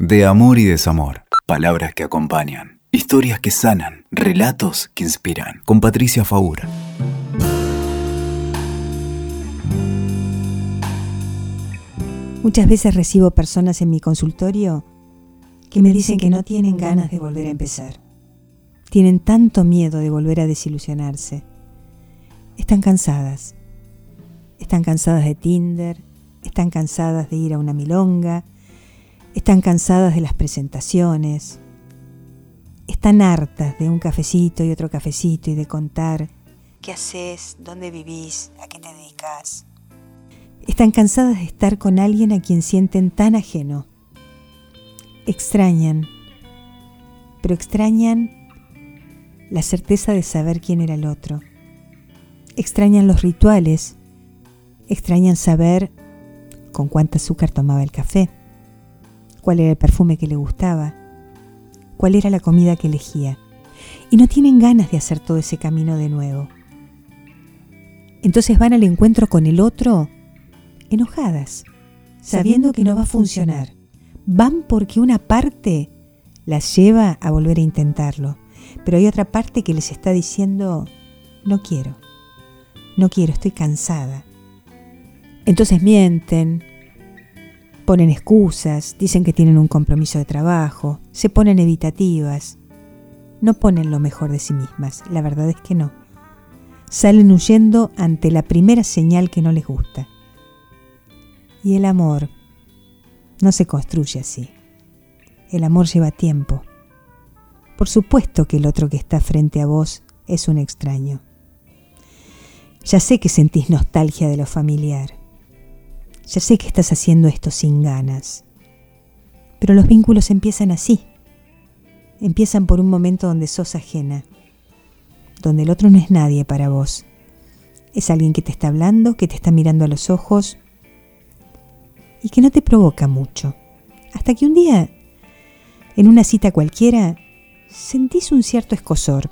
De amor y desamor. Palabras que acompañan. Historias que sanan. Relatos que inspiran. Con Patricia Faura. Muchas veces recibo personas en mi consultorio que me dicen que no tienen ganas de volver a empezar. Tienen tanto miedo de volver a desilusionarse. Están cansadas. Están cansadas de Tinder, están cansadas de ir a una milonga, están cansadas de las presentaciones, están hartas de un cafecito y otro cafecito y de contar qué haces, dónde vivís, a qué te dedicas. Están cansadas de estar con alguien a quien sienten tan ajeno. Extrañan, pero extrañan la certeza de saber quién era el otro. Extrañan los rituales, extrañan saber con cuánta azúcar tomaba el café, cuál era el perfume que le gustaba, cuál era la comida que elegía. Y no tienen ganas de hacer todo ese camino de nuevo. Entonces van al encuentro con el otro enojadas, sabiendo que no va a funcionar. Van porque una parte las lleva a volver a intentarlo, pero hay otra parte que les está diciendo, no quiero, no quiero, estoy cansada. Entonces mienten, ponen excusas, dicen que tienen un compromiso de trabajo, se ponen evitativas, no ponen lo mejor de sí mismas, la verdad es que no. Salen huyendo ante la primera señal que no les gusta. Y el amor no se construye así. El amor lleva tiempo. Por supuesto que el otro que está frente a vos es un extraño. Ya sé que sentís nostalgia de lo familiar, ya sé que estás haciendo esto sin ganas. Pero los vínculos empiezan así. Empiezan por un momento donde sos ajena, donde el otro no es nadie para vos. Es alguien que te está hablando, que te está mirando a los ojos y que no te provoca mucho. Hasta que un día, en una cita cualquiera, sentís un cierto escosor.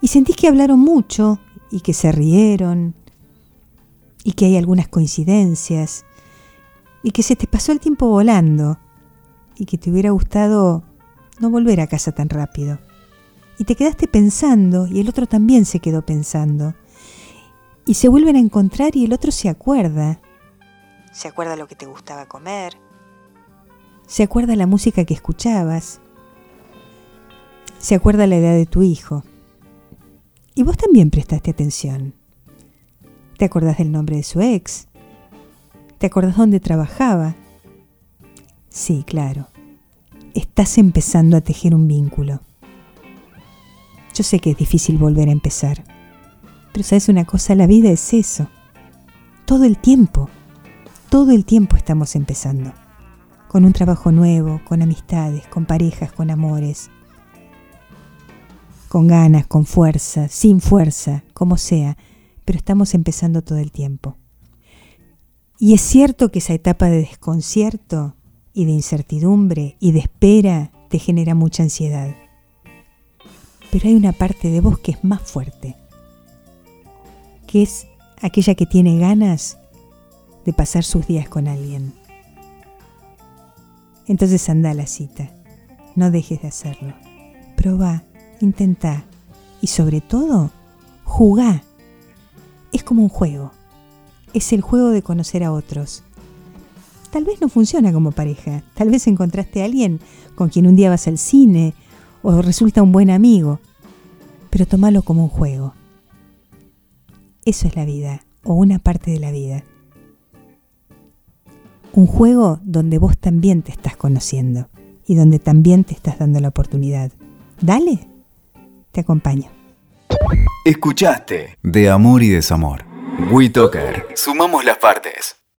Y sentís que hablaron mucho y que se rieron y que hay algunas coincidencias y que se te pasó el tiempo volando y que te hubiera gustado no volver a casa tan rápido. Y te quedaste pensando y el otro también se quedó pensando. Y se vuelven a encontrar y el otro se acuerda. Se acuerda lo que te gustaba comer. Se acuerda la música que escuchabas. Se acuerda la edad de tu hijo. Y vos también prestaste atención. ¿Te acordás del nombre de su ex? ¿Te acordás dónde trabajaba? Sí, claro. Estás empezando a tejer un vínculo. Yo sé que es difícil volver a empezar. Pero sabes una cosa, la vida es eso. Todo el tiempo. Todo el tiempo estamos empezando. Con un trabajo nuevo, con amistades, con parejas, con amores. Con ganas, con fuerza, sin fuerza, como sea pero estamos empezando todo el tiempo. Y es cierto que esa etapa de desconcierto y de incertidumbre y de espera te genera mucha ansiedad. Pero hay una parte de vos que es más fuerte, que es aquella que tiene ganas de pasar sus días con alguien. Entonces anda a la cita, no dejes de hacerlo. Proba, intenta y sobre todo, jugá es como un juego. Es el juego de conocer a otros. Tal vez no funciona como pareja. Tal vez encontraste a alguien con quien un día vas al cine o resulta un buen amigo. Pero tómalo como un juego. Eso es la vida o una parte de la vida. Un juego donde vos también te estás conociendo y donde también te estás dando la oportunidad. Dale, te acompaño. Escuchaste De Amor y Desamor. WeToker. Sumamos las partes.